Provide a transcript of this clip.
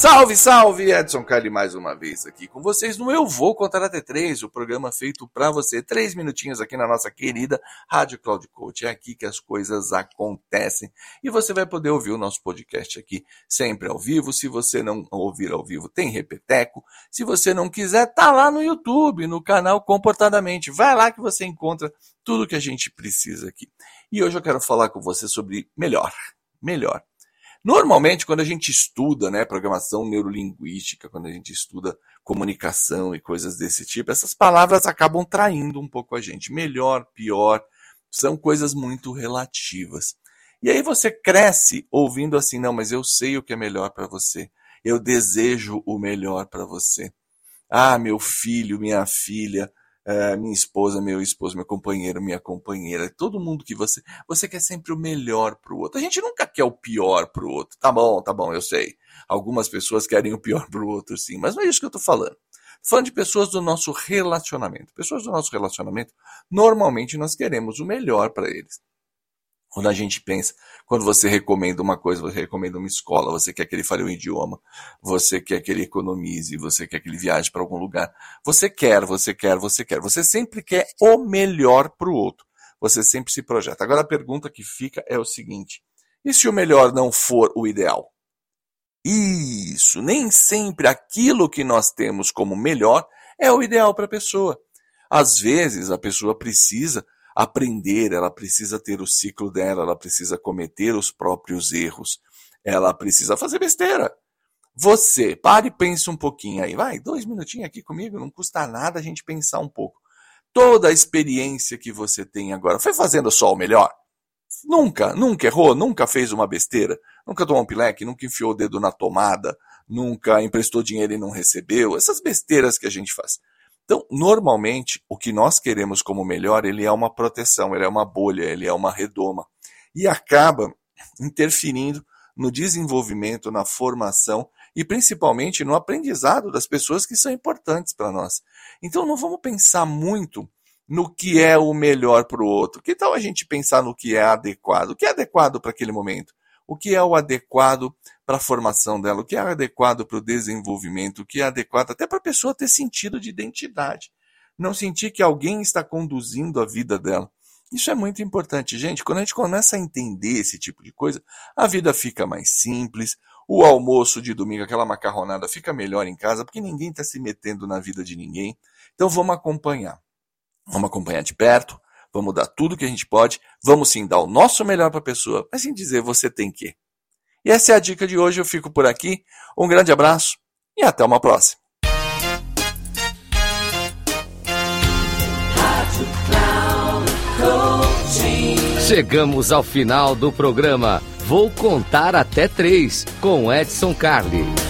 Salve, salve! Edson Carli mais uma vez aqui com vocês no Eu Vou Contar Até Três, o programa feito para você. Três minutinhos aqui na nossa querida Rádio Cloud Coach. É aqui que as coisas acontecem e você vai poder ouvir o nosso podcast aqui sempre ao vivo. Se você não ouvir ao vivo, tem repeteco. Se você não quiser, tá lá no YouTube, no canal Comportadamente. Vai lá que você encontra tudo que a gente precisa aqui. E hoje eu quero falar com você sobre melhor. Melhor. Normalmente, quando a gente estuda né, programação neurolinguística, quando a gente estuda comunicação e coisas desse tipo, essas palavras acabam traindo um pouco a gente. Melhor, pior, são coisas muito relativas. E aí você cresce ouvindo assim, não, mas eu sei o que é melhor para você. Eu desejo o melhor para você. Ah, meu filho, minha filha, é, minha esposa, meu esposo, meu companheiro, minha companheira, todo mundo que você. Você quer sempre o melhor para o outro. A gente nunca quer o pior para o outro. Tá bom, tá bom, eu sei. Algumas pessoas querem o pior para o outro, sim, mas não é isso que eu estou falando. Falando de pessoas do nosso relacionamento. Pessoas do nosso relacionamento, normalmente nós queremos o melhor para eles. Quando a gente pensa, quando você recomenda uma coisa, você recomenda uma escola, você quer que ele fale um idioma, você quer que ele economize, você quer que ele viaje para algum lugar. Você quer, você quer, você quer. Você sempre quer o melhor para o outro. Você sempre se projeta. Agora a pergunta que fica é o seguinte: e se o melhor não for o ideal? Isso, nem sempre aquilo que nós temos como melhor é o ideal para a pessoa. Às vezes a pessoa precisa aprender, ela precisa ter o ciclo dela, ela precisa cometer os próprios erros, ela precisa fazer besteira. Você, pare e pense um pouquinho aí, vai, dois minutinhos aqui comigo, não custa nada a gente pensar um pouco. Toda a experiência que você tem agora, foi fazendo só o melhor? Nunca, nunca errou, nunca fez uma besteira, nunca tomou um pileque, nunca enfiou o dedo na tomada, nunca emprestou dinheiro e não recebeu, essas besteiras que a gente faz. Então, normalmente, o que nós queremos como melhor, ele é uma proteção, ele é uma bolha, ele é uma redoma. E acaba interferindo no desenvolvimento, na formação e principalmente no aprendizado das pessoas que são importantes para nós. Então, não vamos pensar muito no que é o melhor para o outro. Que tal a gente pensar no que é adequado? O que é adequado para aquele momento? O que é o adequado para a formação dela, o que é adequado para o desenvolvimento, o que é adequado até para a pessoa ter sentido de identidade. Não sentir que alguém está conduzindo a vida dela. Isso é muito importante, gente. Quando a gente começa a entender esse tipo de coisa, a vida fica mais simples, o almoço de domingo, aquela macarronada, fica melhor em casa, porque ninguém está se metendo na vida de ninguém. Então vamos acompanhar. Vamos acompanhar de perto, vamos dar tudo que a gente pode, vamos sim dar o nosso melhor para a pessoa, mas sem dizer você tem que. E essa é a dica de hoje, eu fico por aqui. Um grande abraço e até uma próxima. Chegamos ao final do programa. Vou contar até três com Edson Carli.